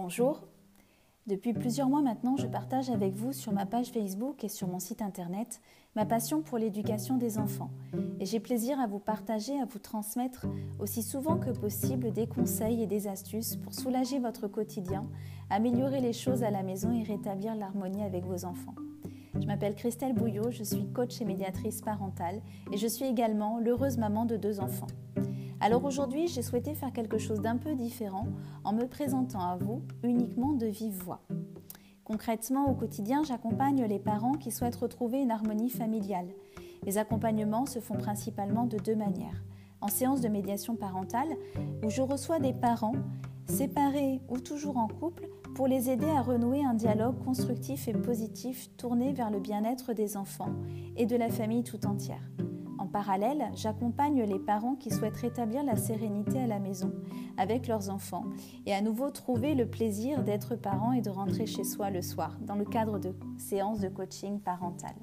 Bonjour. Depuis plusieurs mois maintenant, je partage avec vous sur ma page Facebook et sur mon site internet ma passion pour l'éducation des enfants. Et j'ai plaisir à vous partager, à vous transmettre aussi souvent que possible des conseils et des astuces pour soulager votre quotidien, améliorer les choses à la maison et rétablir l'harmonie avec vos enfants. Je m'appelle Christelle Bouillot, je suis coach et médiatrice parentale et je suis également l'heureuse maman de deux enfants. Alors aujourd'hui, j'ai souhaité faire quelque chose d'un peu différent en me présentant à vous uniquement de vive voix. Concrètement, au quotidien, j'accompagne les parents qui souhaitent retrouver une harmonie familiale. Les accompagnements se font principalement de deux manières. En séance de médiation parentale, où je reçois des parents séparés ou toujours en couple pour les aider à renouer un dialogue constructif et positif tourné vers le bien-être des enfants et de la famille tout entière parallèle, j'accompagne les parents qui souhaitent rétablir la sérénité à la maison avec leurs enfants et à nouveau trouver le plaisir d'être parent et de rentrer chez soi le soir dans le cadre de séances de coaching parental.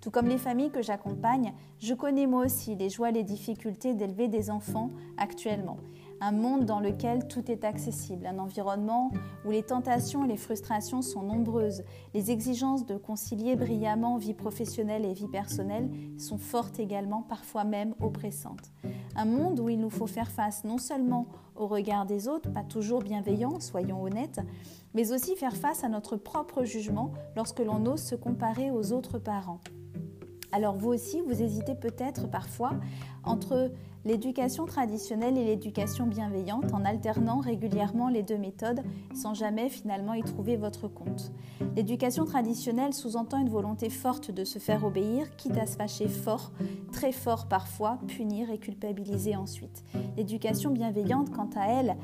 Tout comme les familles que j'accompagne, je connais moi aussi les joies et les difficultés d'élever des enfants actuellement un monde dans lequel tout est accessible, un environnement où les tentations et les frustrations sont nombreuses, les exigences de concilier brillamment vie professionnelle et vie personnelle sont fortes également, parfois même oppressantes. Un monde où il nous faut faire face non seulement au regard des autres, pas toujours bienveillant, soyons honnêtes, mais aussi faire face à notre propre jugement lorsque l'on ose se comparer aux autres parents. Alors vous aussi, vous hésitez peut-être parfois entre l'éducation traditionnelle et l'éducation bienveillante en alternant régulièrement les deux méthodes sans jamais finalement y trouver votre compte. L'éducation traditionnelle sous-entend une volonté forte de se faire obéir, quitte à se fâcher fort, très fort parfois, punir et culpabiliser ensuite. L'éducation bienveillante, quant à elle,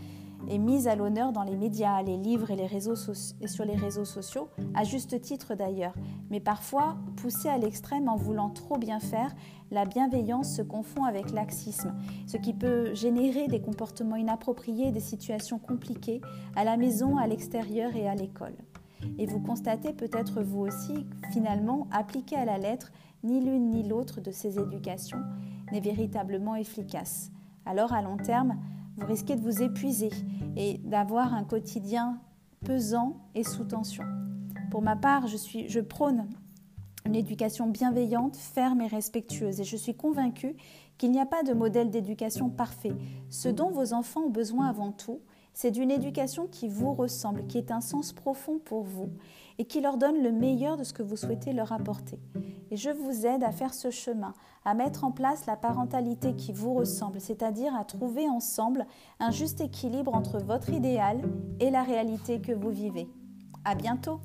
est mise à l'honneur dans les médias, les livres et, les réseaux et sur les réseaux sociaux, à juste titre d'ailleurs, mais parfois poussée à l'extrême en voulant trop bien faire, la bienveillance se confond avec laxisme, ce qui peut générer des comportements inappropriés, des situations compliquées à la maison, à l'extérieur et à l'école. Et vous constatez peut-être vous aussi, finalement, appliquer à la lettre, ni l'une ni l'autre de ces éducations n'est véritablement efficace. Alors à long terme, vous risquez de vous épuiser et d'avoir un quotidien pesant et sous tension. Pour ma part, je, suis, je prône une éducation bienveillante, ferme et respectueuse. Et je suis convaincue qu'il n'y a pas de modèle d'éducation parfait. Ce dont vos enfants ont besoin avant tout, c'est d'une éducation qui vous ressemble, qui ait un sens profond pour vous et qui leur donne le meilleur de ce que vous souhaitez leur apporter. Et je vous aide à faire ce chemin, à mettre en place la parentalité qui vous ressemble, c'est-à-dire à trouver ensemble un juste équilibre entre votre idéal et la réalité que vous vivez. À bientôt!